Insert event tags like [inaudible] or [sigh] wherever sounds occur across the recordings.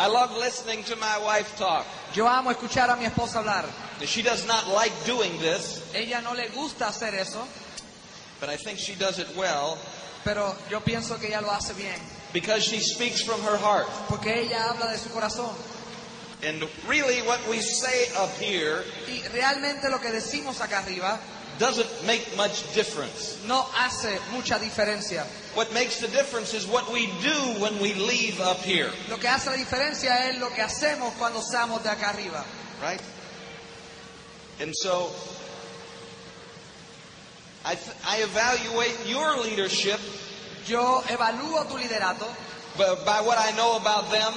I love listening to my wife talk. Yo amo escuchar a mi esposa hablar. She does not like doing this, Ella no le gusta hacer eso, but I think she does it well pero yo pienso que ella lo hace bien, because she speaks from her heart. porque ella habla de su corazón. And really, what we say up here Y realmente lo que decimos acá arriba doesn't make much difference. no hace mucha diferencia. What makes the difference is what we do when we leave up here, Lo que hace la diferencia es lo que hacemos cuando estamos de acá arriba. right? And so, I, th- I evaluate your leadership Yo evalúo tu liderato by what I know about them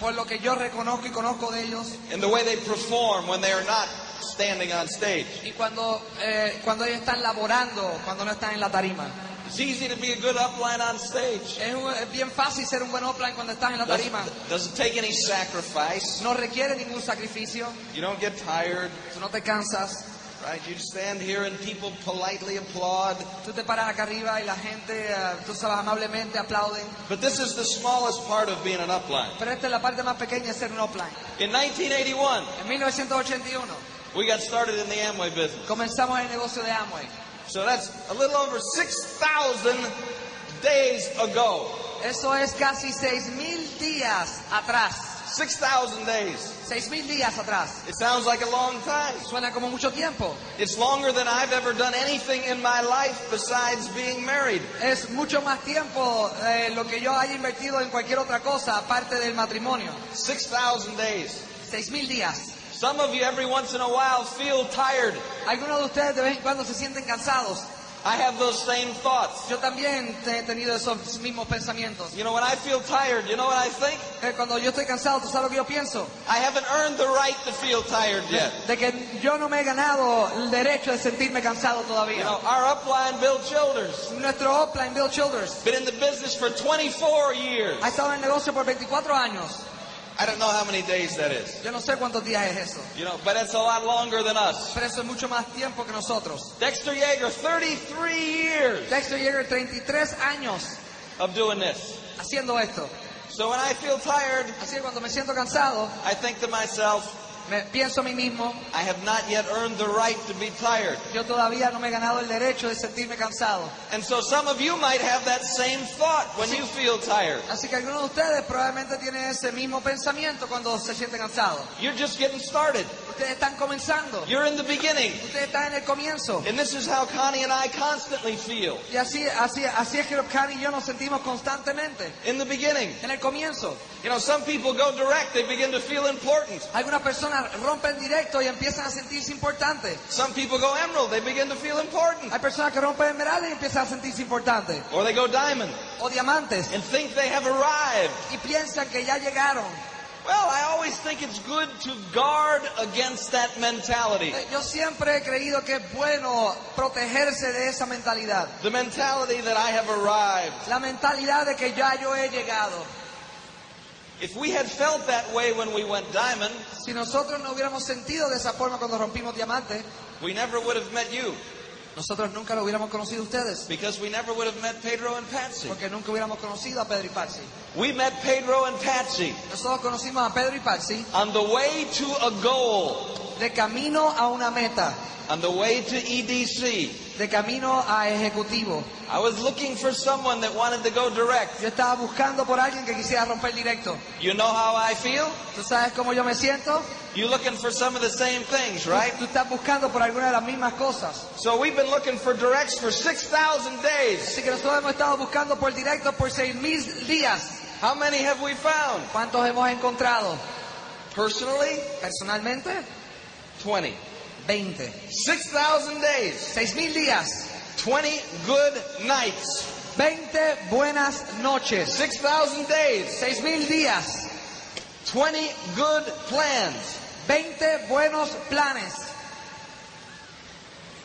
por lo que yo reconozco y conozco de ellos and the way they perform when they are not standing on stage. y cuando, eh, cuando ellos están laborando, cuando no están en la tarima. It's easy to be a good upline on stage. Es, un- es bien fácil ser un buen offline cuando estás en la tarima. Doesn't, doesn't take any sacrifice. No requiere ningún sacrificio, You don't get tired, tú no te cansas, right? You stand here and people politely applaud. tú te paras acá arriba y la gente, eh, tú sabes, amablemente aplauden. But this is the smallest part of being an upline. Pero esta es la parte más pequeña de ser un offline. In 1981, En 1981 we got started in the Amway business. comenzamos el negocio de Amway. So that's a little over 6,000 days ago. Eso es casi 6.000 días atrás. 6,000 days. 6.000 días atrás. It sounds like a long time. Suena como mucho tiempo. It's longer than I've ever done anything in my life besides being married. Es mucho más tiempo de lo que yo haya invertido en cualquier otra cosa aparte del matrimonio. 6,000 days. 6.000 días. Some of you every once in a while feel tired. Algunos de ustedes de vez en cuando se sienten cansados. I have those same thoughts. Yo también he tenido esos mismos pensamientos. You know, when I feel tired, you know what I think? Eh, Cuando yo estoy cansado, ¿tú sabes lo que yo pienso? I haven't earned the right to feel tired yet. De que yo no me he ganado el derecho de sentirme cansado You todavía. know, our upline, Bill Childers, Nuestro upline Bill Childers, been in the business for 24 years. ha estado en el negocio por 24 años. I don't know how many days that is. Yo no sé cuántos días es eso. You know, but it's a lot longer than us. Pero eso es mucho más tiempo que nosotros. Dexter Yager, 33 years Dexter Yager, 33 años of doing this. haciendo esto. So when I feel tired, Así que cuando me siento cansado, I think to myself, me pienso a mí mismo, I have not yet earned the right to be tired. yo todavía no me he ganado el derecho de sentirme cansado. And so some of you might have that same thought when you feel tired. Así que algunos de ustedes probablemente tienen ese mismo pensamiento cuando se sienten cansados. You're just getting started. Ustedes están comenzando. You're in the beginning. Ustedes están en el comienzo. And this is how Connie and I constantly feel. Y así, así, así es que Cani y yo nos sentimos constantemente. In the beginning. En el comienzo. You know, some people go direct, they begin to feel important. Algunas personas rompen directo y empiezan a sentirse importantes. Some people go emerald, they begin to feel important. Hay personas que rompen esmeralda y empiezan a sentirse importantes. Or they go diamond O diamantes. and think they have arrived. Y piensan que ya llegaron. Well, I always think it's good to guard against that mentality. Eh, Yo siempre he creído que es bueno protegerse de esa mentalidad. The mentality that I have arrived. La mentalidad de que ya yo he llegado. If we had felt that way when we went diamond, Si nosotros no hubiéramos sentido de esa forma cuando rompimos diamantes, we never would have met you nosotros nunca lo hubiéramos conocido a ustedes. because we never would have met Pedro and Patsy. Porque nunca hubiéramos conocido a Pedro y Patsy. We met Pedro and Patsy Nosotros conocimos a Pedro y Patsy on the way to a goal, de camino a una meta, on the way to EDC. de camino a ejecutivo. I was looking for someone that wanted to go direct. Yo estaba buscando por alguien que quisiera romper directo. You know how I feel? ¿Tú sabes cómo yo me siento? You're looking for some of the same things, right? Tú estás buscando por alguna de las mismas cosas. So we've been looking for directs for 6,000 days. Así que nosotros hemos estado buscando por directo por seis mil días. How many have we found? ¿Cuántos hemos encontrado? Personally, Personalmente, 20. 20. 6,000 days. Seis mil días. 20 good nights. 20 buenas noches. 6,000 days. Seis mil días. 20 good plans. 20 buenos planes.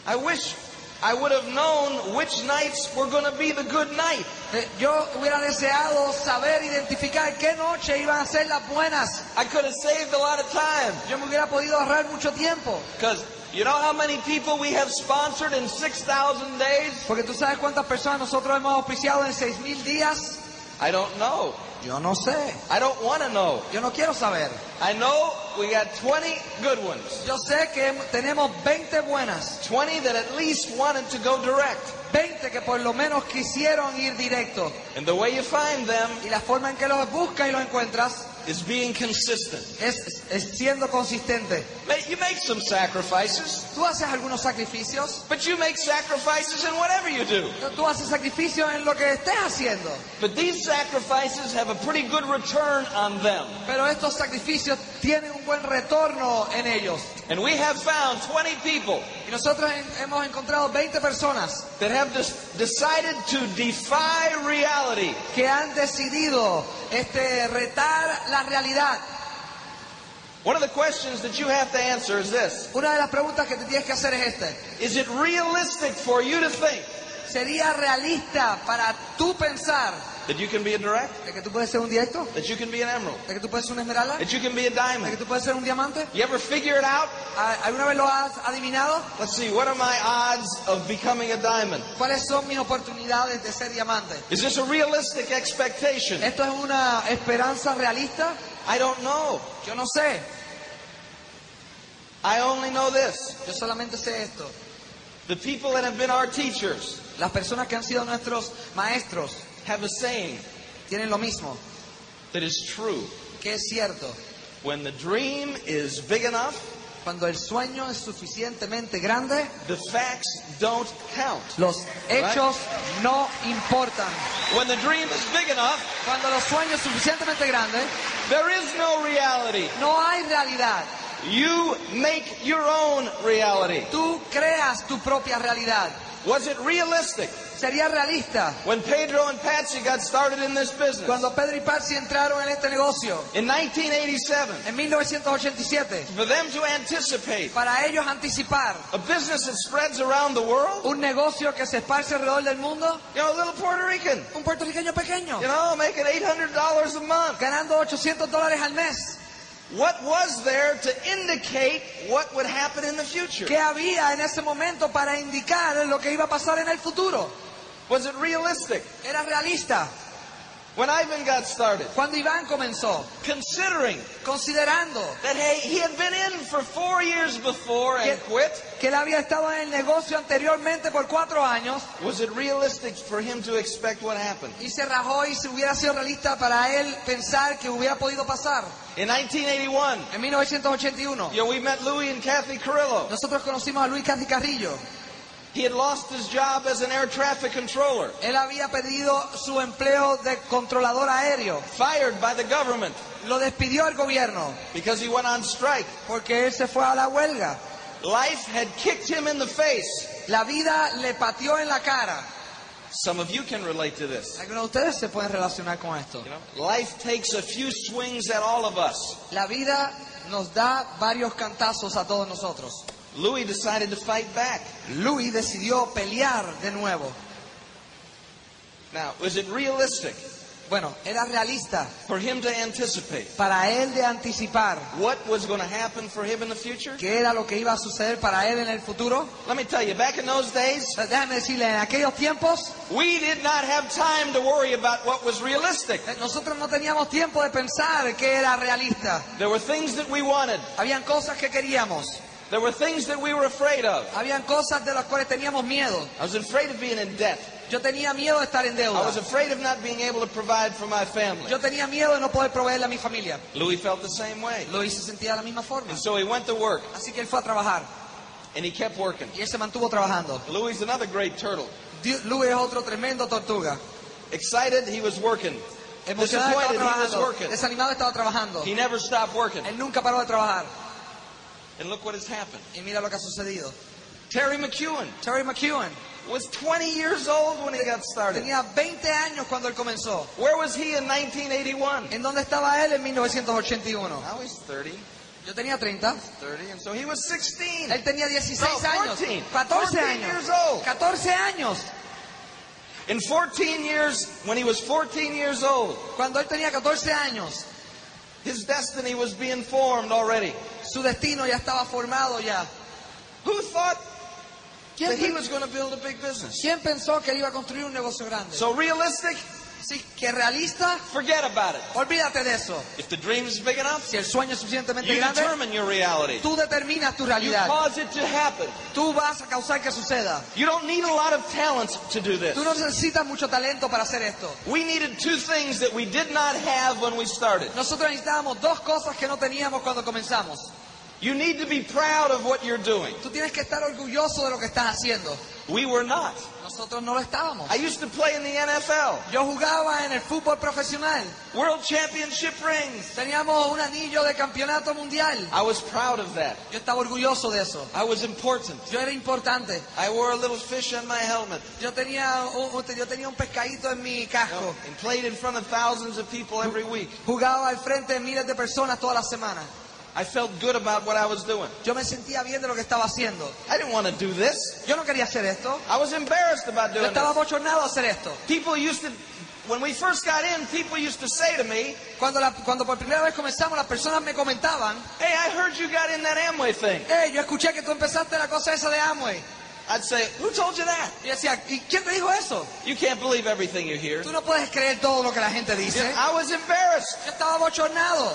I wish I would have known which nights were going to be the good night. Eh, Yo hubiera deseado saber identificar qué noche iban a ser las buenas. I could have saved a lot of time. Yo me hubiera podido ahorrar mucho tiempo. Because you know how many people we have sponsored in 6,000 days? Porque tú sabes cuántas personas nosotros hemos auspiciado en seis mil días. I don't know. Yo no sé. I don't want to know. Yo no quiero saber. I know we got 20 good ones. Yo sé que tenemos 20 buenas. 20 that at least wanted to go direct. 20 que por lo menos quisieron ir directo. And the way you find them Y la forma en que los buscas y los encuentras is being consistent. es, es siendo consistente. You make some sacrifices, Tú haces algunos sacrificios. but you make sacrifices in whatever you do. Tú haces sacrificios en lo que estés haciendo. But these sacrifices have a pretty good return on them. Pero estos sacrificios tienen un buen retorno en ellos. And we have found 20 people nosotros hemos encontrado 20 personas that have decided to defy reality. que han decidido este, retar la realidad. One of the questions that you have to answer is this. Una de las preguntas que te tienes que hacer es este. Is it realistic for you to think ¿Sería realista para tú pensar that you can be a direct? de que tú puedes ser un directo? That you can be an emerald? ¿De que tú puedes ser una esmeralda? That you can be a que diamond? tú puedes ser un diamante? You ever figure it out? ¿A- ¿Alguna vez lo has adivinado? Let's see, what are my odds of becoming a diamond? ¿Cuáles son mis oportunidades de ser diamante? Is this a realistic expectation? ¿Esto es una esperanza realista? I don't know. Yo no sé. I only know this. Yo solamente sé esto. The people that have been our teachers Las personas que han sido nuestros maestros have a saying tienen lo mismo, that is true. que es cierto. When the dream is big enough, Cuando el sueño es suficientemente grande, the facts don't count. los hechos no importan. When the dream is big enough, Cuando los sueños suficientemente grandes, there is no reality. no hay realidad. You make your own reality. Tú creas tu propia realidad. Was it realistic Sería realista when Pedro and Patsy got started in this business? cuando Pedro y Patsy entraron en este negocio? In 1987, en 1987 for them to anticipate para ellos anticipar a business that spreads around the world, un negocio que se esparce alrededor del mundo, you know, a little Puerto Rican, un puertorriqueño pequeño. You know, making $800 a month. ganando 800 dólares al mes. What was there to indicate what would happen in the future? ¿Qué había en ese momento para indicar lo que iba a pasar en el futuro? Was it realistic? Era realista. When Ivan got started, Cuando Iván comenzó, considering considerando that hey, he had been in for four years before and quit, que él había estado en el negocio anteriormente por cuatro años was it realistic for him to expect what happened? y se rajó y si hubiera sido realista para él pensar que hubiera podido pasar. In 1981, En 1981, you know, we met Louis and Kathy Carrillo. nosotros conocimos a Luis Kathy Carrillo. He had lost his job as an air traffic controller, Él había pedido su empleo de controlador aéreo. fired by the government Lo despidió el gobierno because he went on strike. porque él se fue a la huelga. Life had kicked him in the face. La vida le pateó en la cara. Some of you can relate to this. Algunos de ustedes se pueden relacionar con esto. Life takes a few swings at all of us. La vida nos da varios cantazos a todos nosotros. Louis decided to fight back. Louis decidió pelear de nuevo. Now, was it realistic Bueno, era realista for him to anticipate para él de anticipar what was going to happen for him in the future? qué era lo que iba a suceder para él en el futuro. Let me tell you, back in those days, Déjame decirle, en aquellos tiempos we did not have time to worry about what was realistic. eh, nosotros no teníamos tiempo de pensar qué era realista. There were things that we wanted. Habían cosas que queríamos, There were things that we were afraid of. habían cosas de las cuales teníamos miedo. I was afraid of being in debt. Yo tenía miedo de estar en deuda. I was afraid of not being able to provide for my family. Yo tenía miedo de no poder proveerle a mi familia. Louis felt the same way. Louis se sentía de la misma forma. And so he went to work Así que él fue a trabajar and he kept working. y él se mantuvo trabajando. Louis is another great turtle. Luis es otro tremendo tortuga. Excited, he was working. Emocionado estaba Disappointed, he was trabajando. working. Desanimado estaba trabajando. He never stopped working. Él nunca paró de trabajar. And look what has happened. Y mira lo que ha sucedido. Terry McEwen Terry McEwen was 20 years old when he got started. tenía 20 años cuando él comenzó. Where was he in 1981? ¿En dónde estaba él en 1981? Now he's 30, Yo tenía 30. 30, and so he was 16. Él tenía 16 No, años. 14. 14 14 años. years old. 14 años. In 14 years, when he was 14 years old, Cuando él tenía 14 años, his destiny was being formed already. su destino ya estaba formado ya. Who thought that he was going to build a big business? quién pensó que él iba a construir un negocio grande? So realistic? Así que realista, Forget about it. olvídate de eso. If the dream is big enough, Si el sueño es suficientemente you grande, determine your reality. tú determinas tu You realidad. cause it to happen. Tú vas a causar que suceda. You don't need a lot of talents to do this. Tú no necesitas mucho talento para hacer esto. We needed two things that we did not have when we started. Nosotros necesitábamos dos cosas que no teníamos cuando comenzamos. You need to be proud of what you're doing. Tú tienes que estar orgulloso de lo que estás haciendo. We were not. Nosotros no lo estábamos. I used to play in the NFL. Yo jugaba en el fútbol profesional. World Championship rings. Teníamos un anillo de campeonato mundial. I was proud of that. Yo estaba orgulloso de eso. I was important. Yo era importante. I wore a little fish on my helmet Yo tenía un, yo tenía un pescadito en mi casco. and played in front of thousands of people every week. Jugaba al frente de miles de personas todas las semanas. I felt good about what I was doing. Yo me sentía bien de lo que estaba haciendo. I didn't want to do this. Yo no quería hacer esto. I was embarrassed about Yo doing estaba this. bochornado a hacer esto. People used to, when we first got in, people used to say to me, Cuando, la- cuando por primera vez comenzamos, las personas me comentaban, Hey, I heard you got in that Amway thing. hey, yo escuché que tú empezaste la cosa esa de Amway. I'd say, Who told you that? Y yo decía, ¿y quién te dijo eso? You can't believe everything you hear. Tú no puedes creer todo lo que la gente dice. I was embarrassed. Yo estaba bochornado.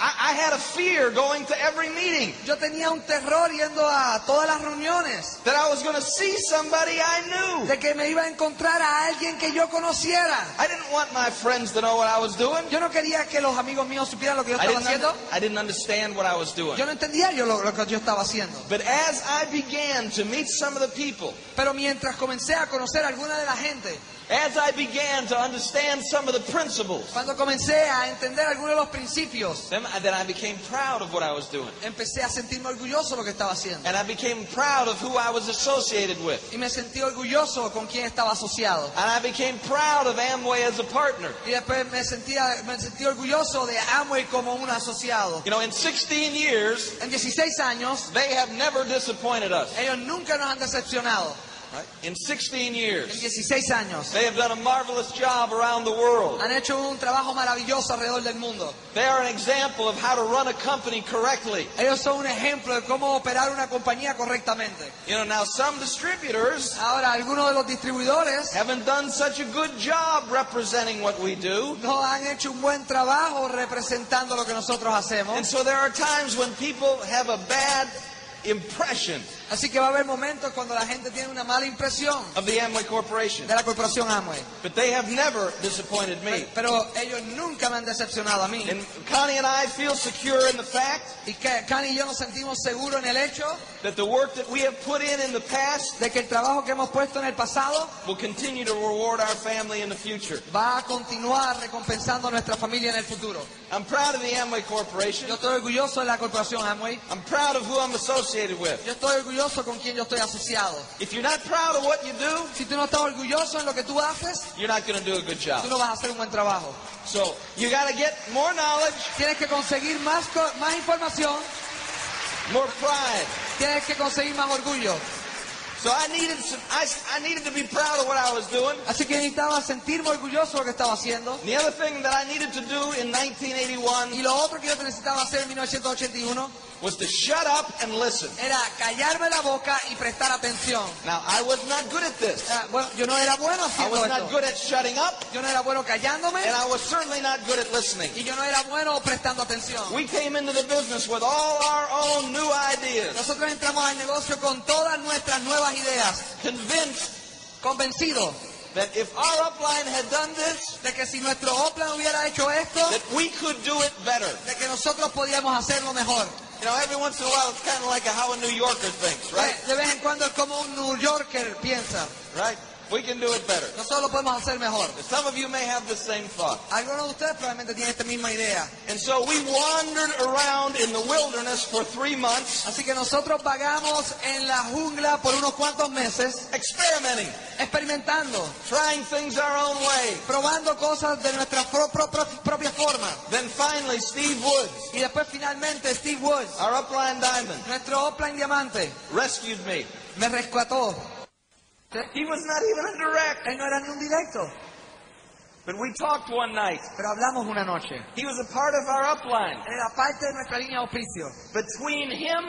I, I had a fear going to every meeting Yo tenía un terror yendo a todas las reuniones. that I was going to see somebody I knew. De que me iba a encontrar a alguien que yo conociera. I didn't want my friends to know what I was doing. Yo no quería que los amigos míos supieran lo que yo I estaba haciendo. I didn't understand what I was doing. Yo no entendía yo lo, lo que yo estaba haciendo. But as I began to meet some of the people, Pero mientras comencé a conocer a alguna de la gente, as I began to understand some of the principles, cuando comencé a entender algunos de los principios, then, then I became proud of what I was doing. empecé a sentirme orgulloso de lo que estaba haciendo. And I became proud of who I was associated with. Y me sentí orgulloso con quien estaba asociado. And I became proud of Amway as a partner. Y después me sentía, me sentí orgulloso de Amway como un asociado. You know, in 16 years, En 16 años, they have never disappointed us. ellos nunca nos han decepcionado. Right? In 16 En years, 16 años. they have done a marvelous job around the world. Han hecho un trabajo maravilloso alrededor del mundo. They are an example of how to run a company correctly. Ellos son un ejemplo de cómo operar una compañía correctamente. You know, now some distributors Ahora, algunos de los distribuidores haven't done such a good job representing what we do. no han hecho un buen trabajo representando lo que nosotros And so there are times when people have a bad impression Así que va a haber momentos cuando la gente tiene una mala impresión of the Amway Corporation. de la corporación Amway. But they have never disappointed me. Pero ellos nunca me han decepcionado a mí. And Connie and I feel secure in the fact Y que Cani y yo nos sentimos seguros en el hecho that the work that we have put in in the past de que el trabajo que hemos puesto en el pasado will continue to reward our family in the future. va a continuar recompensando a nuestra familia en el futuro. I'm proud of the Amway Corporation. Yo estoy orgulloso de la corporación Amway. I'm proud of who I'm associated with. Yo estoy orgulloso con quien yo estoy asociado. If you're not proud of what you do, Si tú no estás orgulloso en lo que tú haces, you're not going to do a good tú job. no vas a hacer un buen trabajo. So you got to get more knowledge, Tienes que conseguir más, más información, more pride. tienes que conseguir más orgullo. So I needed some, I, I needed to be proud of what I was doing. Así que necesitaba sentirme orgulloso de lo que estaba haciendo. The other thing that I needed to do in 1981 Y lo otro que yo necesitaba hacer en 1981 was to shut up and listen. era callarme la boca y prestar atención. Now I was not good at this. Ah, Bueno, yo no era bueno I haciendo was not esto. good at shutting up, Yo no era bueno callándome and I was certainly not good at listening. y yo no era bueno prestando atención. We came into the business with all our own new ideas, Nosotros entramos al negocio con todas nuestras nuevas ideas, convinced convencidos that if our upline had done this, de que si nuestro Oplan hubiera hecho esto, that we could do it better. de que nosotros podíamos hacerlo mejor. You know, every once in a while it's kind of like how a New Yorker thinks, right? De vez en cuando es como un New Yorker piensa, Right? We can do it better. nosotros lo podemos hacer mejor. Some of you may have the same thought. Algunos de ustedes probablemente tienen esta misma idea. And so we wandered around in the wilderness for three months, Así que nosotros vagamos en la jungla por unos cuantos meses, experimenting, experimentando, trying things our own way. probando cosas de nuestra pro- pro- pro- propia forma. Then finally, Steve Woods, Y después finalmente Steve Woods, our upline diamond, nuestro Oplan Diamante, rescued me. me rescató. He was not even a direct, Él no era ni un directo, but we talked one night. pero hablamos una noche. He was a part of our upline. Era parte de nuestra línea de auspicio. Between him,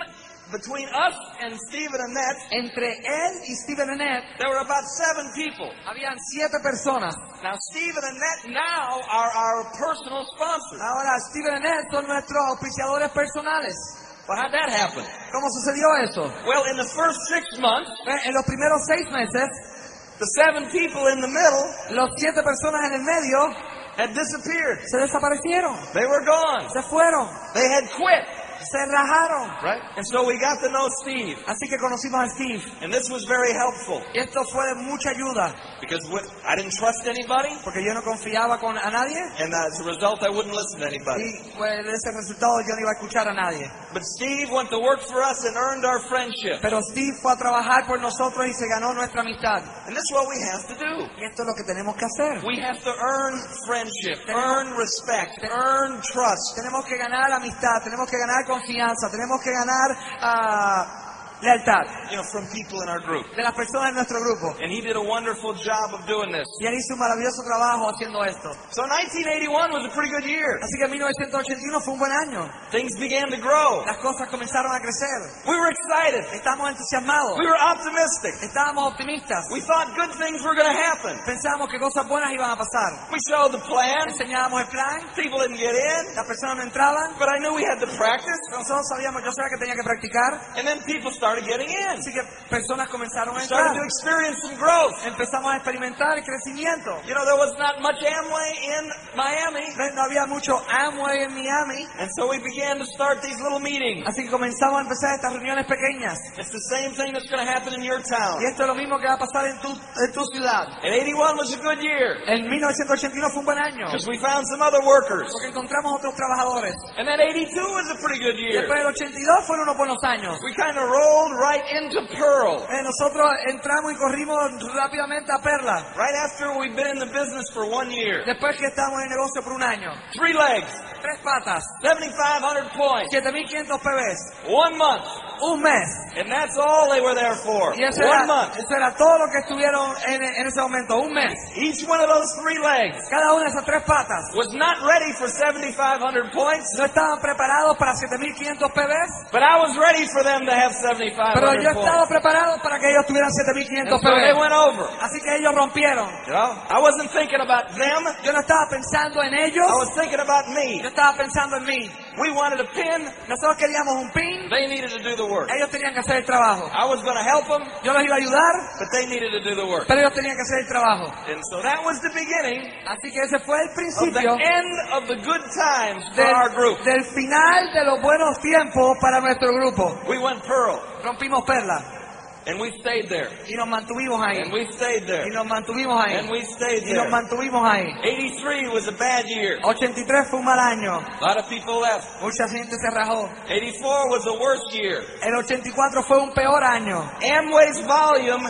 between us and Stephen and Annette, Entre él y Stephen and Annette there were about seven people. habían siete personas. Now, Stephen and Annette now are our personal sponsors. Ahora Steve and Annette son nuestros auspiciadores personales. Well, how'd that happen? ¿Cómo sucedió eso? Well, in the first six months, Eh, En los primeros seis meses, the seven people in the middle los siete personas en el medio had disappeared. se desaparecieron, They were gone. se fueron, They had quit. Se rajaron. Right? And so we got to know Steve. Así que conocimos a Steve. And this was very helpful Y esto fue de mucha ayuda, because with, I didn't trust anybody. porque yo no confiaba con a nadie And as a result, I wouldn't listen to anybody. y pues de ese resultado yo no iba a escuchar a nadie. But Steve went to work for us and earned our friendship. Pero Steve fue a trabajar por nosotros y se ganó nuestra amistad. And this is what we have to do. Y esto es lo que tenemos que hacer. We have to earn friendship, earn respect, earn trust. Tenemos que ganar amistad, tenemos que ganar confianza, tenemos que ganar ah, lealtad You know, from people in our group. de las personas en nuestro grupo. And he did a wonderful job of doing this. Y él hizo un maravilloso trabajo haciendo esto. So 1981 was a pretty good year. Así que 1981 fue un buen año. Things began to grow. Las cosas comenzaron a crecer. We were excited. Estamos entusiasmados. We were optimistic. Estábamos optimistas. We thought good things were going to happen. Pensábamos que cosas buenas iban a pasar. We showed the plan. Enseñábamos el plan. People didn't get in. Las personas no entraban. But I knew we had to practice. Nosotros sabíamos, yo sabía que tenía que practicar. And then people started getting in. Así que personas comenzaron a started to entrar. experience some growth. Empezamos a experimentar el crecimiento. You know, there was not much Amway in Miami. No, había mucho Amway en Miami. And so we began to start these little meetings. Así que comenzamos a empezar estas reuniones pequeñas. It's the same thing that's going to happen in your town. Y esto es lo mismo que va a pasar en tu, en tu ciudad. And 81 was a good year En 1981 fue un buen año. because we found some other workers. Porque encontramos otros trabajadores. And then 82 was a pretty good year. Después del 82 fueron unos buenos años. We kind of rolled right into Pearl. Eh, nosotros entramos y corrimos rápidamente a Perla. Right after we've been in the business for one year. Después que estamos en el negocio por un año. Three legs, Tres patas. 7,500 points, 7.500 PBs. one month. Un mes. And that's all they were there for. Y eso One era, month. eso era todo lo que estuvieron en, en ese momento. Un mes. Each one of those three legs Cada una de esas tres patas. was not ready for 7,500 points, No estaban preparados para 7.500 PBs. but I was ready for them to have Pero 7,500 yo estaba points. preparado para que ellos tuvieran And 7.500 so they PBs. went over. Así que ellos rompieron. You know, I wasn't thinking about them. Yo no estaba pensando en ellos. I was thinking about me. Yo estaba pensando en mí. We wanted a pin. Nosotros queríamos un pin. They needed to do the work. Ellos tenían que hacer el trabajo. I was going to help them, Yo los iba a ayudar, but they needed to do the work. pero ellos tenían que hacer el trabajo. And so that was the beginning Así que ese fue el of the principio end of the good times for del, our group. del final de los buenos tiempos para nuestro grupo. We went Pearl, Rompimos perla and we stayed there, y nos mantuvimos ahí. and we stayed there, Y nos mantuvimos ahí. and we stayed Y nos there. mantuvimos ahí. 83 was a bad year. 83 fue un mal año. A lot of people left. Mucha gente se rajó. 84 was the worst year. El 84 fue un peor año. Amway's volume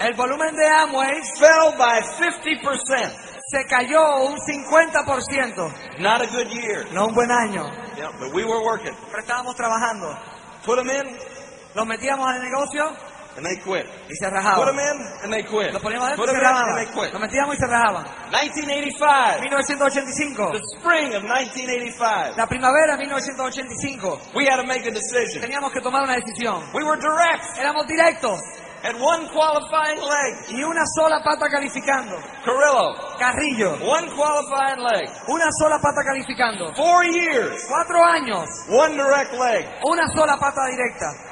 El volumen de Amway fell by 50%. se cayó un 50%. Not a good year. No un buen año. Yeah, but we were working. Pero estábamos trabajando. Put them in, Los metíamos el negocio and they quit. y se Put rajaban. them in, and they quit. Los poníamos Put adentro y them se and they rajaban. quit. Los metíamos y se rajaban. 1985, 1985. the spring of 1985, La primavera de 1985. we had to make a decision. Teníamos que tomar una decisión. We were direct, Éramos directos had one qualifying leg, y una sola pata calificando. Carrillo, Carrillo. one qualifying leg. Una sola pata calificando. Four years, Cuatro años. one direct leg. Una sola pata directa.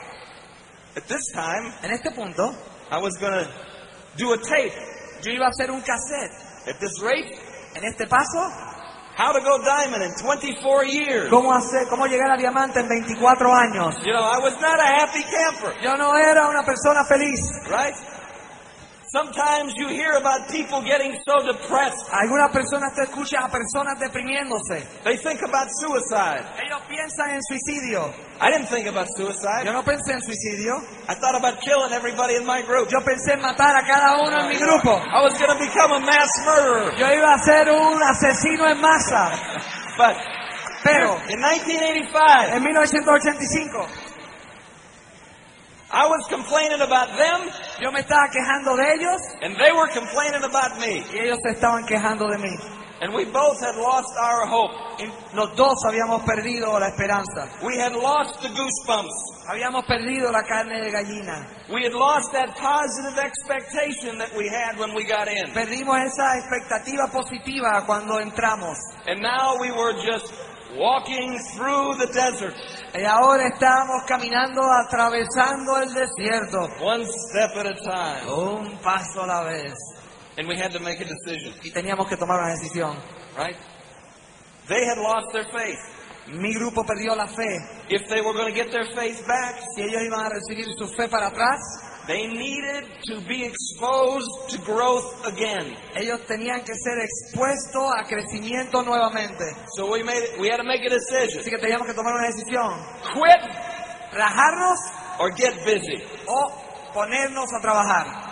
At this time, En este punto, I was going to do a tape. yo iba a hacer un cassette. At this rate, En este paso, how to go diamond in 24 years. cómo hacer, cómo llegar a diamante en 24 años. You know, I was not a happy camper, Yo no era una persona feliz. right? Sometimes you hear about people getting so depressed, Algunas personas te escuchan a personas deprimiéndose. they think about suicide. Ellos piensan en suicidio. I didn't think about suicide. Yo no pensé en suicidio. I thought about killing everybody in my group. Yo pensé en matar a cada uno en mi grupo. I was going to become a mass murderer. Yo iba a ser un asesino en masa. But Pero in 1985, en 1985 I was complaining about them, yo me estaba quejando de ellos and they were complaining about me. y ellos se estaban quejando de mí. And we both had lost our hope. Y los dos habíamos perdido la esperanza. We had lost the goosebumps. Habíamos perdido la carne de gallina. We had lost that positive expectation that we had when we got in. Perdimos esa expectativa positiva cuando entramos. And now we were just walking through the desert, Y ahora estamos caminando, atravesando el desierto. one step at a time. Un paso a la vez. And we had to make a decision, Y teníamos que tomar una decisión. right? They had lost their faith. Mi grupo perdió la fe. If they were going to get their faith back, Si ellos iban a recibir su fe para atrás, they needed to be exposed to growth again. ellos tenían que ser expuestos a crecimiento nuevamente. So we made it, we had to make a decision. Así que teníamos que tomar una decisión. Quit Rajarnos or get busy. o ponernos a trabajar.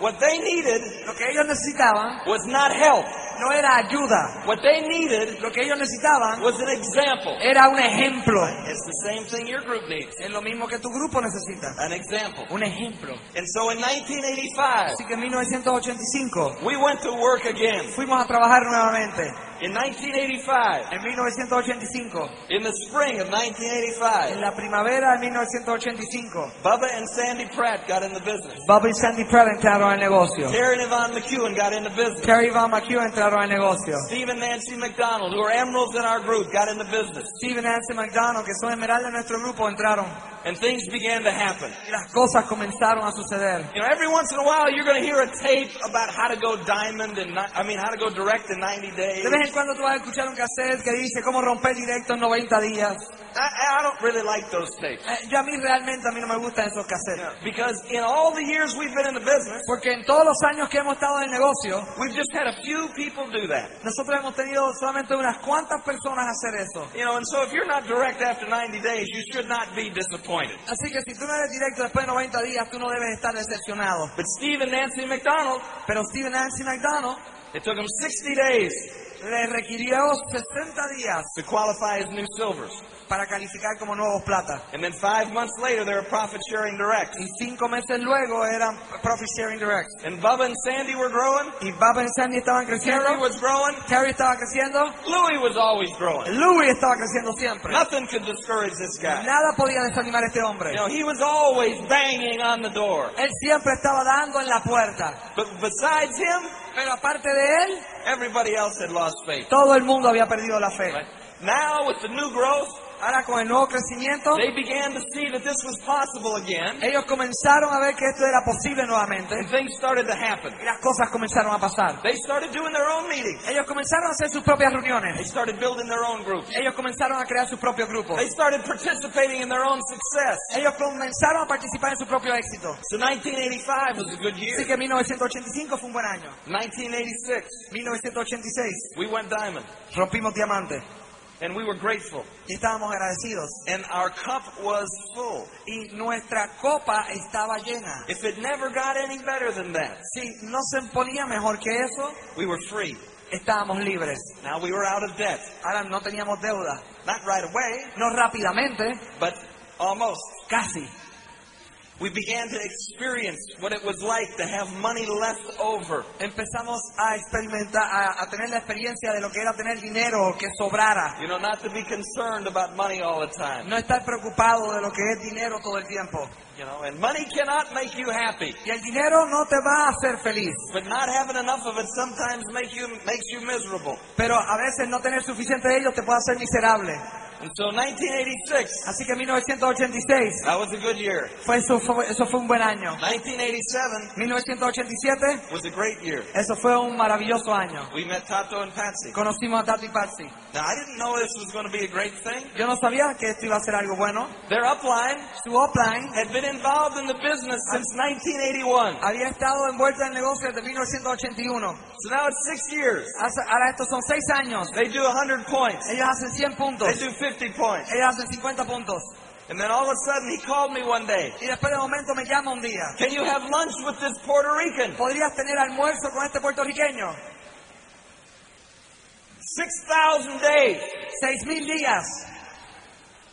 What they needed Lo que ellos necesitaban was not help. No era ayuda. What they needed Lo que ellos necesitaban was an example. era un ejemplo. It's the same thing your group needs. Es lo mismo que tu grupo necesita. An example. Un ejemplo. And so in 1985, Así que en 1985 we went to work again. fuimos a trabajar nuevamente. In 1985, En 1985, in the spring of en 1985, la primavera de 1985, Bubba and Sandy Pratt got in the business. Bobby y Sandy Pratt entraron al negocio. Terry and Yvonne McEwen got in the business. Terry y Van McEwen entraron al negocio. Steve and Nancy McDonald, who are emeralds in our group, got in the business. Steve y Nancy McDonald, que son esmeraldas de nuestro grupo, entraron. And things began to happen. Y las cosas comenzaron a suceder. You know, every once in a while you're going to hear a tape about how to go diamond and I mean how to go direct in 90 days. Vez cuando tú vas a escuchar un cassette que dice cómo romper directo en 90 días. I, I don't really like those tapes. Eh, yo a mí realmente a mí no me gustan esos cassettes. Because in all the years we've been in the business, Porque en todos los años que hemos estado en el negocio, we've just had a few people do that. nosotros hemos tenido solamente unas cuantas personas hacer eso. You know, and so if you're not direct after 90 days, you should not be disappointed. Así que si tú no eres directo después de 90 días, tú no debes estar decepcionado. But Steve and Nancy McDonald, Pero Steven Nancy McDonald it took them 60 days le requirió 60 días to qualify as new silvers. para calificar como nuevos plata. And then five months later, they were profit sharing direct. Y cinco meses luego eran Profit Sharing Direct. And Bubba and Sandy were growing. Y Bubba y Sandy estaban creciendo. Terry was growing. Terry estaba creciendo. Louis was always growing. Louis estaba creciendo siempre. Nothing could discourage this guy. Nada podía desanimar a este hombre. You know, he was always banging on the door. Él siempre estaba dando en la puerta. But besides him, Pero aparte de él, everybody else had lost faith. todo el mundo había perdido la fe. Right? Now, with the new growth, Ahora con el nuevo crecimiento, they began to see that this was possible again, ellos comenzaron a ver que esto era posible nuevamente. and things started to happen. Y las cosas comenzaron a pasar. They started doing their own meetings. Ellos comenzaron a hacer sus propias reuniones. They started building their own groups. Ellos comenzaron a crear sus propios grupos. They started participating in their own success. Ellos comenzaron a participar en su propio éxito. So 1985 was a good Así year. que 1985 fue un buen año. 1986, 1986 we went diamond, rompimos diamante and we were grateful. y estábamos agradecidos. And our cup was full. Y nuestra copa estaba llena. If it never got any better than that, Si no se ponía mejor que eso, we were free. estábamos libres. Now we were out of debt. Ahora no teníamos deuda. Not right away, No rápidamente, but almost. casi. We began to experience what it was like to have money left over. Empezamos a experimentar, a, a tener la experiencia de lo que era tener dinero que sobrara. You know, not to be concerned about money all the time. No estar preocupado de lo que es dinero todo el tiempo. You know, and money cannot make you happy. Y el dinero no te va a hacer feliz. But not having enough of it sometimes make you, makes you miserable. Pero a veces no tener suficiente de ello te puede hacer miserable. And so 1986, Así que 1986 that was a good year. fue eso, fue, eso fue un buen año. 1987 1987 was a great year. eso fue un maravilloso año. We met Tato and Patsy. Conocimos a Tato y Patsy. Now, I didn't know this was going to be a great thing. Yo no sabía que esto iba a ser algo bueno. Their upline Su upline had been involved in the business ah. since 1981. había estado envuelta en el negocio desde 1981. So now it's six years. Ahora estos son seis años. They do 100 points. Ellos hacen 100 puntos. They do 50 points. Ellos hacen 50 puntos. And then all of a sudden he called me one day. Y después de momento me llama un día. Can you have lunch with this Puerto Rican? ¿Podrías tener almuerzo con este puertorriqueño? 6,000 days. Seis mil días.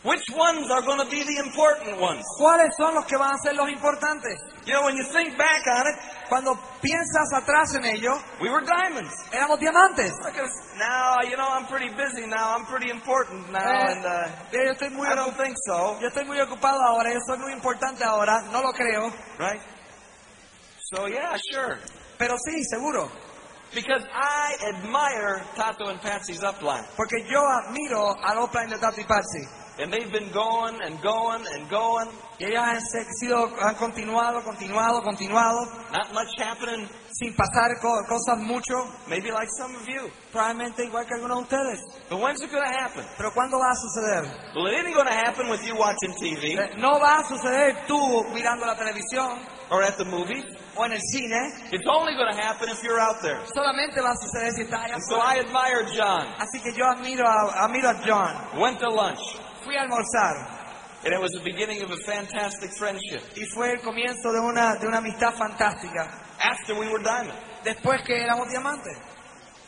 Which ones are going to be the important ones? ¿Cuáles son los que van a ser los importantes? You know, when you think back on it, Cuando piensas atrás en ello, we were diamonds. éramos diamantes. At now. You know, I'm pretty busy now. I'm pretty important now, Eh, and uh, yo estoy muy I don't think so. yo estoy muy ocupado ahora, yo soy muy importante ahora, no lo creo, Right? So yeah, sure. pero sí, seguro, Because I admire Tato and Patsy's upline. porque yo admiro al upline de Tato y Patsy. And they've been going and going and going. Y ellos han sido, han continuado, continuado, continuado, Not much happening, sin pasar co- cosas mucho, maybe like some of you. probablemente igual que algunos de ustedes. But when's it going to happen? Pero ¿cuándo va a suceder? Well, it ain't going to happen with you watching TV Eh, No va a suceder tú mirando la televisión or at the movies. o en el cine, It's only going to happen if you're out there. solamente va a suceder si estás allá so. I admire John. Así que yo admiro a, admiro a John. Went to lunch, Fui a almorzar and it was the beginning of a fantastic friendship. y fue el comienzo de una, de una amistad fantástica. After we were diamond. Después que éramos diamantes.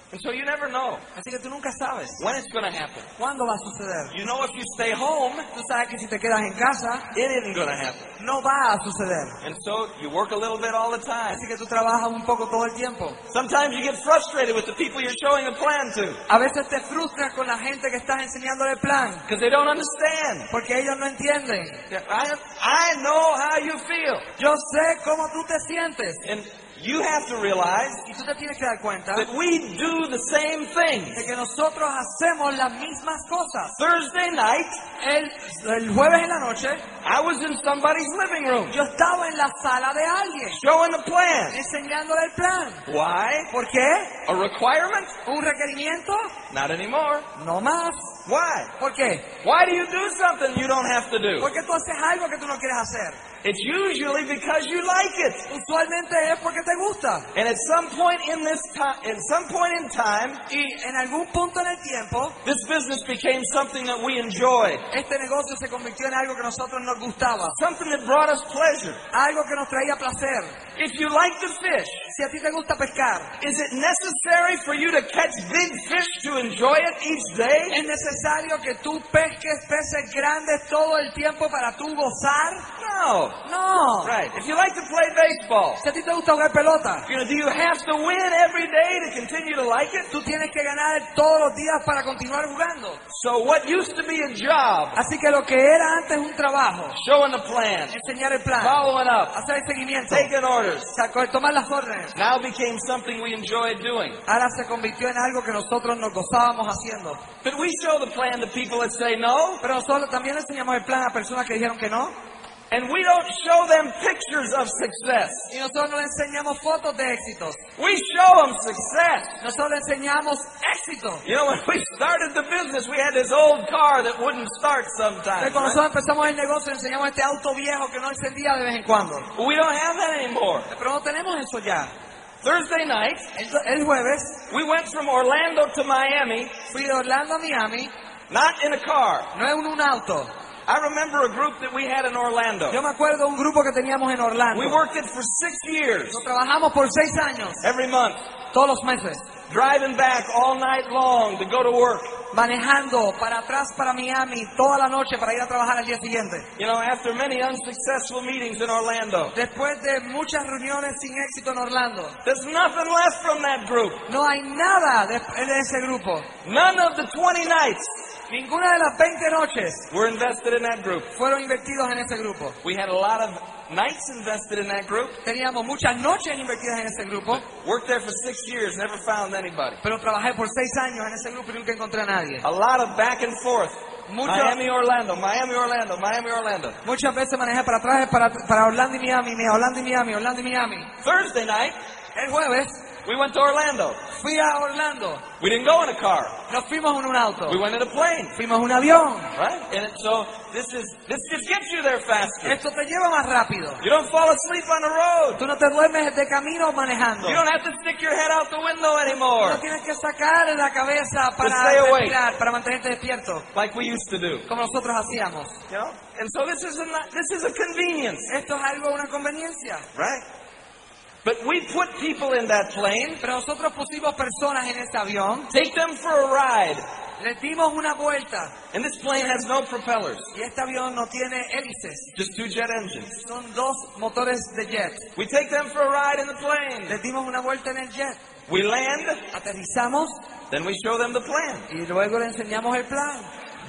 And so you never know Así que tú nunca sabes when it's going to happen. cuándo va a suceder. You know if you stay home, Tú sabes que si te quedas en casa, it isn't going to happen. no va a suceder. And so you work a little bit all the time. Así que tú trabajas un poco todo el tiempo. Sometimes you get frustrated with the people you're showing a plan to A veces te frustras con la gente que estás enseñándole el plan, because they don't understand. porque ellos no entienden. I, I know how you feel. Yo sé cómo tú te sientes. And you have to realize Y tú te tienes que dar cuenta that we do the same things. de que nosotros hacemos las mismas cosas. Thursday night, El, el jueves en la noche, I was in somebody's living room yo estaba en la sala de alguien, showing a plan. enseñándole el plan. Why? ¿Por qué? A requirement? ¿Un requerimiento? Not anymore. No más. Why? ¿Por qué? Why do you do something you don't have to do? Porque tú haces algo que tú no quieres hacer. It's usually because you like it. Usualmente es porque te gusta. And at some point in this time, at some point in time, Y en algún punto en el tiempo, this business became something that we enjoyed, este negocio se convirtió en algo que nosotros nos gustaba. something that brought us pleasure. Algo que nos traía placer. If you like to fish, Si a ti te gusta pescar, is it necessary for you to catch big fish to enjoy it each day? ¿es necesario que tú pesques peces grandes todo el tiempo para tú gozar? No. No. Right. If you like to play baseball, Si a ti te gusta jugar pelota, you know, do you have to win every day to continue to like it? tú tienes que ganar todos los días para continuar jugando. So what used to be a job, Así que lo que era antes un trabajo, showing the plan, enseñar el plan, following up, hacer el seguimiento, taking orders, tomar las órdenes, now became something we enjoyed doing. ahora se convirtió en algo que nosotros nos gozábamos haciendo. But we show the plan to people that say no, Pero nosotros también enseñamos el plan a personas que dijeron que no. And we don't show them pictures of success. Y nosotros no enseñamos fotos de éxitos. We show them success. Nosotros enseñamos éxito. You know, when we started the business, we had this old car that wouldn't start sometimes. Cuando nosotros empezamos el negocio, enseñamos este auto viejo que no encendía de vez en cuando. We don't have that anymore. Pero no tenemos eso ya. Thursday night, El, el jueves we went from Orlando to Miami, fui de Orlando a Miami, not in a car. no en un auto. I remember a group that we had in Orlando. Yo me acuerdo un grupo que teníamos en Orlando. We worked it for six years, Lo trabajamos por seis años, every month, todos los meses, driving back all night long to go to work. manejando para atrás para Miami toda la noche para ir a trabajar al día siguiente. You know, after many unsuccessful meetings in Orlando, Después de muchas reuniones sin éxito en Orlando, there's nothing left from that group. no hay nada de, de ese grupo. None of the 20 nights Ninguna de las 20 noches were invested in that group. fueron invertidos en ese grupo. We had a lot of nights invested in that group. Teníamos muchas noches invertidas en ese grupo, Worked there for six years, never found anybody. pero trabajé por seis años en ese grupo y nunca encontré a nadie. A lot of back and forth. Mucho- Miami, Orlando, Miami, Orlando, Miami, Orlando. Muchas veces manejé para atrás, para, para Orlando y Miami, mi- Orlando y Miami, Orlando y Miami. Thursday night, El jueves we went to Orlando. fui a Orlando. We didn't go in a car. Nos fuimos en un auto. We went in a plane, Fuimos en un avión. right? And so this is this just gets you there faster. Esto te lleva más rápido. You don't fall asleep on the road. Tú no te duermes de camino manejando. You don't have to stick your head out the window No anymore, tienes que sacar la cabeza para respirar, para mantenerte despierto, like we used to do. como nosotros hacíamos. You know? And so this is a this is a convenience, Esto es algo, una conveniencia. right? But we put people in that plane, Pero nosotros pusimos personas en ese avión, take them for a ride, Le dimos una vuelta And this plane has no propellers, y este avión no tiene hélices. just two jet engines. Son dos motores de jet. We take them for a ride in the plane. Le dimos una vuelta en el jet. We land, Aterrizamos then we show them the plan. y luego le enseñamos el plan.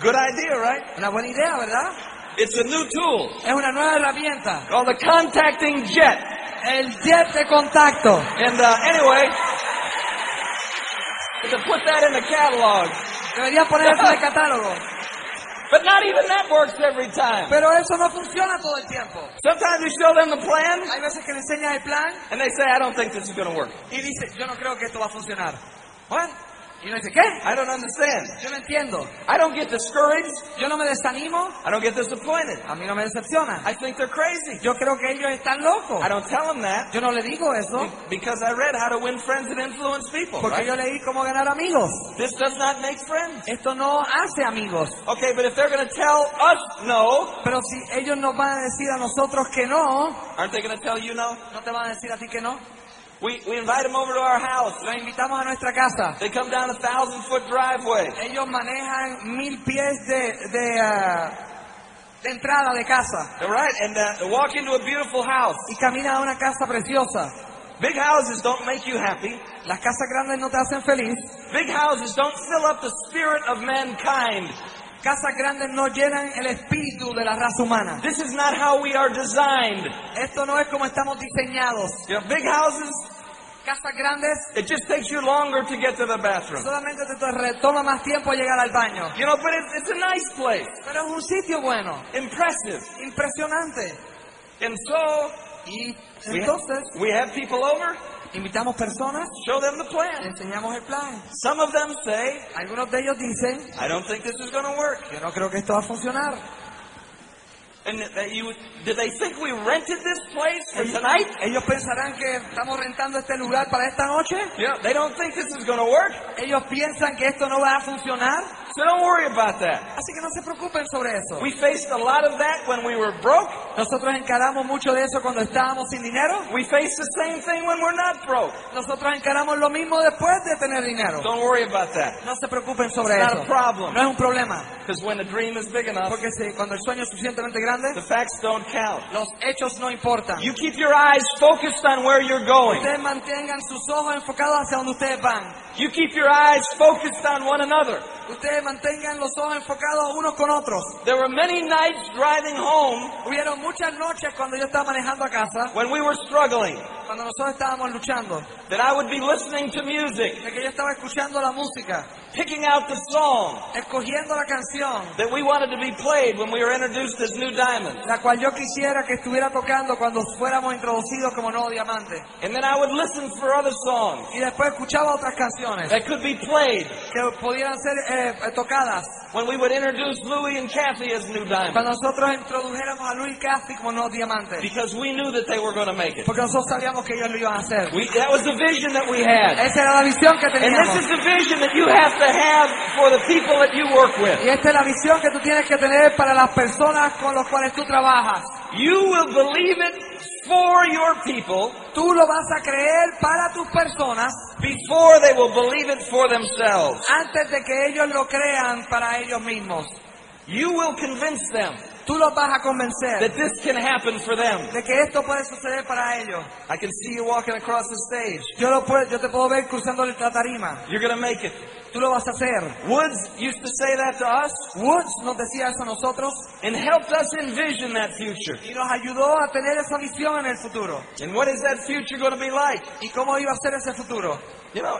Good idea, right? Una buena idea, ¿verdad? It's a new tool Es una nueva herramienta. called the contacting jet. El jet de contacto. And uh, anyway, to put that in the catalog. Debería poner eso en el catálogo. [laughs] But not even that works every time. Pero eso no funciona todo el tiempo. Sometimes we show them the plan, Hay veces que le enseñas el plan and they say, I don't think this is going to work. y dice, yo no creo que esto va a funcionar. Bueno, y uno dice, ¿qué? I don't understand. Yo no entiendo. I don't get discouraged. Yo no me desanimo. I don't get disappointed. A mí no me decepciona. I think they're crazy. Yo creo que ellos están locos. I don't tell them that Yo no le digo eso because I read how to win friends and influence people. porque right? yo leí cómo ganar amigos. This does not make friends. Esto no hace amigos. Okay, but if they're going to tell us no, Pero si ellos nos van a decir a nosotros que no, aren't they going to tell you no? ¿no te van a decir a ti que no? We, we invite them over to our house. Los invitamos a nuestra casa. They come down a thousand foot driveway. Ellos manejan mil pies de, de, ah, de entrada de casa All right, and uh, walk into a beautiful house. y caminan a una casa preciosa. Big houses don't make you happy. Las casas grandes no te hacen feliz. Big houses don't fill up the spirit of mankind. Casas grandes no llenan el espíritu de la raza humana. This is not how we are designed. Esto no es como estamos diseñados. You know, big houses, Casas grandes it just takes you longer to get to the bathroom. solamente te toma más tiempo llegar al baño. You know, but it's, it's a nice place, Pero es un sitio bueno, impressive. impresionante. And so, Y we, entonces we have people over, invitamos personas, show them the le plan. enseñamos el plan. Some of them say, Algunos de ellos dicen, I don't think this is going to work. yo no creo que esto va a funcionar. And that you, did they think we rented this place for tonight? Ellos pensarán que estamos rentando este lugar para esta noche. Yeah, they don't think this is going to work. Ellos piensan que esto no va a funcionar. So don't worry about that. Así que no se preocupen sobre eso. We faced a lot of that when we were broke. Nosotros encaramos mucho de eso cuando estábamos sin dinero. We face the same thing when we're not broke. Nosotros encaramos lo mismo después de tener dinero. Don't worry about that. No se preocupen sobre It's not eso. a problem. No es un problema. Because when the dream is big enough, Porque si- cuando el sueño es suficientemente grande, the facts don't count. los hechos no importan. You keep your eyes focused on where you're going. Ustedes mantengan sus ojos enfocados hacia donde ustedes van. You keep your eyes focused on one another. Ustedes mantengan los ojos enfocados unos con otros. There were many nights driving home Hubieron muchas noches cuando yo estaba manejando a casa, when we were struggling cuando nosotros estábamos luchando, that I would be listening to music, de que yo estaba escuchando la música, picking out the song escogiendo la canción, that we wanted to be played when we were introduced as New Diamonds. la cual yo quisiera que estuviera tocando cuando fuéramos introducidos como nuevo diamante. And then I would listen for other songs Y después escuchaba otras canciones that could be played que pudieran ser eh, eh, tocadas when we would introduce Louis and Kathy as New Diamonds. cuando nosotros introdujéramos a Luis Casti como nuevo diamante. Because we knew that they were going to make it. Porque nosotros sabíamos que ellos lo iban a hacer. We, that was the vision that we had. Esa era la visión que And this teníamos. is the vision that you have to have for the people that you work with. Y esta es la visión que tú tienes que tener para las personas con las cuales tú trabajas. You will believe it for your people Tú lo vas a creer para tus personas before they will believe it for themselves. antes de que ellos lo crean para ellos mismos. You will convince them Tú los vas a convencer that this can happen for them. de que esto puede suceder para ellos. I can see you walking across the stage. Yo, lo puedo, yo te puedo ver cruzando la tarima. You're going to make it. Tú lo vas a hacer. Woods used to say that to us Woods nos decía eso a nosotros and helped us envision that future. y nos ayudó a tener esa visión en el futuro. And what is that future going to be like? ¿Y cómo iba a ser ese futuro? You know,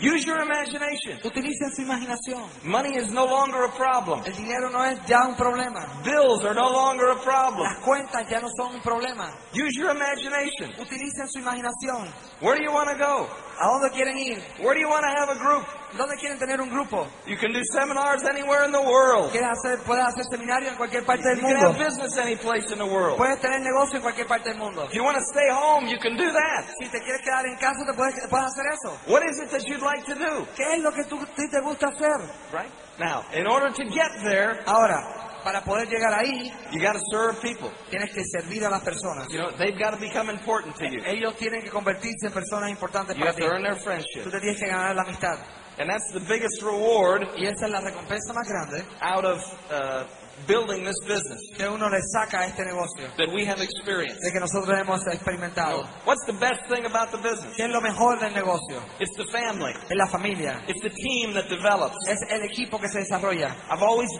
use your imagination. Utilicen su imaginación. Money is no longer a problem. El dinero no es ya un problema. Bills are no longer a problem. Las cuentas ya no son un problema. Use your imagination. Utilicen su imaginación. Where do you want to go? ¿A dónde quieren ir? Where do you want to have a group? ¿Dónde quieren tener un grupo? You can do seminars anywhere in the world. ¿Quieres hacer, puedes hacer seminario en cualquier parte del You can have business any place in the world. Puedes tener negocio en cualquier parte del mundo. If you want to stay home, you can do that. Si te quieres quedar en casa, te puedes, puedes hacer eso. What is it that you'd like to do? ¿Qué es lo que tú, te gusta hacer? Right? Now, in order to get there, Ahora, para poder llegar ahí, you got to serve people. tienes que servir a las personas. You know, they've got to become important to you. Ellos tienen que convertirse en personas importantes You para have ti. to earn their friendship. Tú te tienes que ganar la amistad. And that's the biggest reward Y esa es la recompensa más grande out of uh, building this business que uno le saca a este negocio, that we have experienced. de que nosotros hemos experimentado. What's the best thing about the business? ¿Qué es lo mejor del negocio? It's the family. Es la familia, It's the team that develops. es el equipo que se desarrolla. I've always,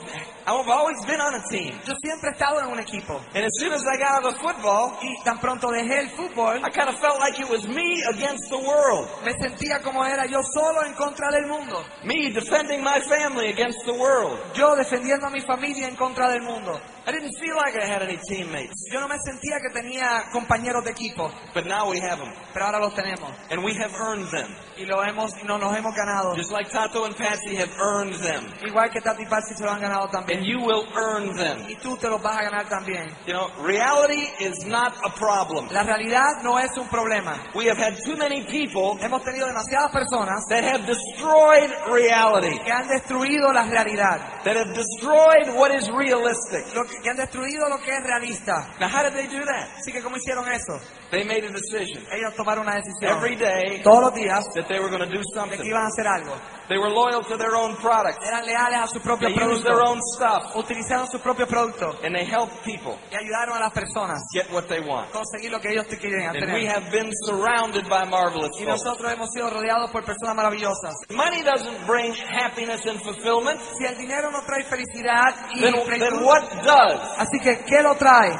I've always been on a team. Yo siempre he estado en un equipo And as soon as I got out of the football, y tan pronto dejé el fútbol, I kind of felt like it was me against the world. me sentía como era yo solo en contra del mundo. Me defending my family against the world. Yo defendiendo a mi familia en contra del mundo. I didn't feel like I had any teammates. Yo no me sentía que tenía compañeros de equipo, But now we have them. pero ahora los tenemos And we have earned them. Y lo hemos y nos hemos ganado. Just like Tato and Patsy have earned them. Igual que Tati y Patsy se lo han ganado And you will earn them. Y tú te los vas a ganar también. You know, reality is not a problem. La realidad no es un problema. We have had too many people Hemos tenido demasiadas personas that have destroyed reality, que han destruido la realidad, that have destroyed what is realistic. lo que, que han destruido lo que es realista. Now, how did they do that? Así que ¿cómo hicieron eso? They made a decision Ellos tomaron una decisión every day todos los días that they were going to do de que something. iban a hacer algo. They were loyal to their own product. Eran leales a sus propios They used their own stuff, Utilizaron sus propios productos and they helped people y ayudaron a las personas get what they want. conseguir lo que ellos quieren And we tener. have been surrounded by marvelous Y nosotros hemos sido rodeados por personas maravillosas. Money doesn't bring happiness and fulfillment. Si el dinero no trae felicidad y Then, then what does? así que ¿qué lo trae?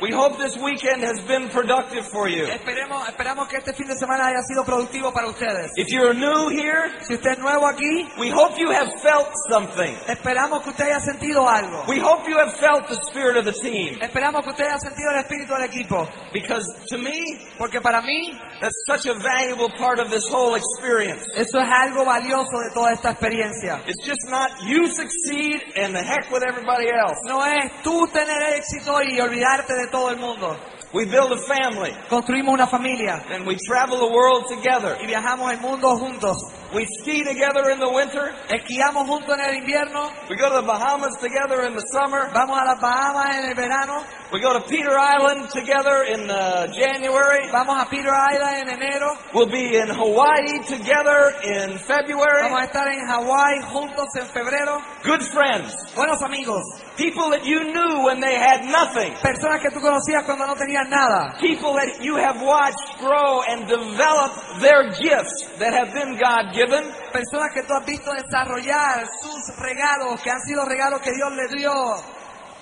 We hope this weekend has been productive for you. Esperemos, esperamos que este fin de semana haya sido productivo para ustedes. If you're new here, Si usted es nuevo aquí, we hope you have felt something. esperamos que usted haya sentido algo. We hope you have felt the spirit of the team. Esperamos que usted haya sentido el espíritu del equipo. Because to me, Porque para mí, that's such a valuable part of this whole experience. eso es algo valioso de toda esta experiencia. It's just not you succeed and the heck with everybody else. No es tú tener éxito y olvidarte de todo el mundo. We build a family Construimos una familia and we travel the world together. y viajamos el mundo juntos. We ski together in the winter. Esquiamos juntos en el invierno, We go to the Bahamas together in the summer. vamos a las Bahamas en el verano, We go to Peter Island together in uh, January. vamos a Peter Island en enero, We'll be in Hawaii together in February. vamos a estar en Hawái juntos en febrero. Good friends. Buenos amigos, People that you knew when they had nothing. personas que tú conocías cuando no tenían nada, People that you have watched grow and develop their gifts that have been God given. Personas que tú has visto desarrollar sus regalos, que han sido regalos que Dios dio.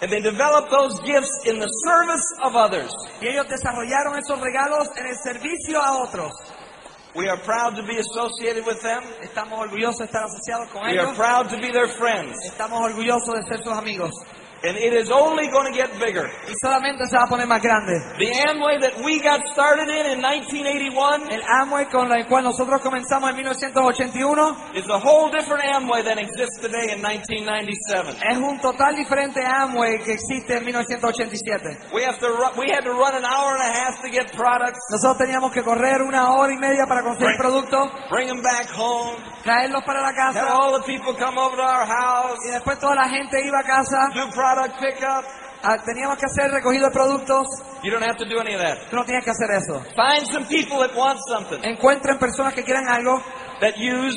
And they develop those gifts in the service of others. Y ellos desarrollaron esos regalos en el servicio a otros. We are proud to be associated with them. Estamos orgullosos de estar asociados con We are ellos. proud to be their friends. Estamos orgullosos de ser sus amigos. And it is only going to get bigger. Y solamente se va a poner más grande. The Amway that we got started in in 1981 El Amway con el cual nosotros comenzamos en 1981 is a whole different Amway than exists today in 1997. es un total diferente Amway que existe en 1987. We have to we had to run an hour and a half to get products, Nosotros teníamos que correr una hora y media para conseguir productos, bring them back home, traerlos para la have casa all the people come over to our house, y después toda la gente iba a casa. do product pickup. Ah, Teníamos que hacer recogido de productos. You don't have to do any of that. Tú no tienes que hacer eso. Find some people that want something Encuentren personas que quieran algo, that use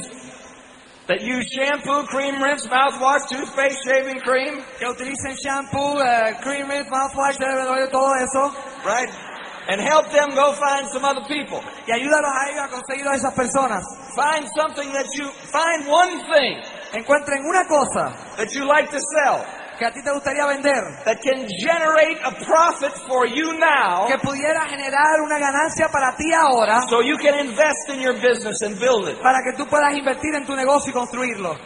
that use shampoo, cream rinse, mouthwash, toothpaste, shaving cream, que utilicen shampoo, eh, cream rinse, mouthwash, todo eso. right? And help them go find some other people. Y ayúdalos a ellos a conseguir a esas personas. Find something that you find one thing Encuentren una cosa that you like to sell que a ti te gustaría vender, that can generate a profit for you now que pudiera generar una ganancia para ti ahora, so you can invest in your business and build it. para que tú puedas invertir en tu negocio y construirlo.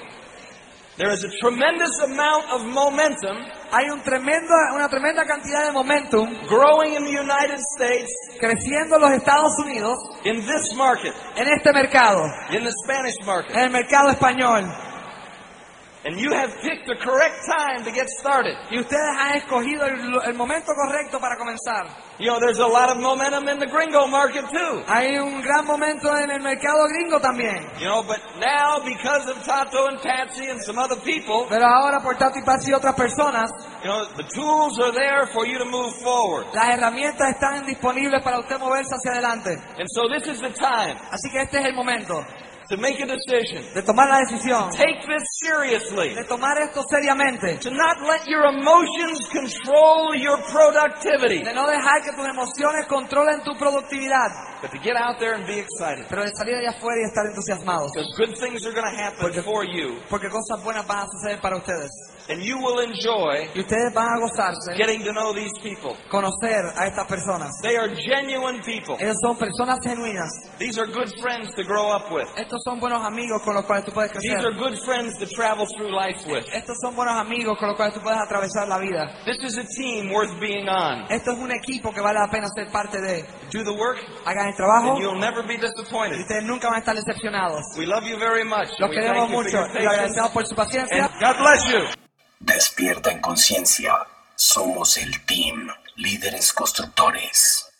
There is a tremendous amount of momentum Hay un tremendo, una tremenda cantidad de momentum growing in the United States creciendo en los Estados Unidos in this market, en este mercado, in the Spanish market. en el mercado español. And you have picked the correct time to get started. Y ustedes han escogido el, el momento correcto para comenzar. You know, there's a lot of momentum in the gringo market too. Hay un gran momento en el mercado gringo también. You know, but now because of Tato and Patsy and some other people, Pero ahora por Tati Paz y otras personas, you know, the tools are there for you to move forward. las herramientas están disponibles para usted moverse hacia adelante. And so this is the time Así que este es el momento. To make a decision. de tomar la decisión, Take this seriously. de tomar esto seriamente, To not let your emotions control your productivity. de no dejar que tus emociones controlen tu productividad, But to get out there and be excited. pero de salir allá afuera y estar entusiasmados, Because good things are going to happen Porque- for you. porque cosas buenas van a suceder para ustedes. And you will enjoy Y ustedes van a gozarse, getting to know these people. conocer a estas personas. They are genuine people. Ellos son personas genuinas. These are good friends to grow up with. Estos son buenos amigos con los cuales tú puedes crecer. These are good friends to travel through life with. Estos son buenos amigos con los cuales tú puedes atravesar la vida. This is a team worth being on. Esto es un equipo que vale la pena ser parte de. Do the work, Hagan el trabajo and you'll never be y disappointed. ustedes nunca van a estar decepcionados. We love you very much. Los We queremos mucho y agradecemos por su paciencia. And God bless you. Despierta en conciencia. Somos el team Líderes Constructores.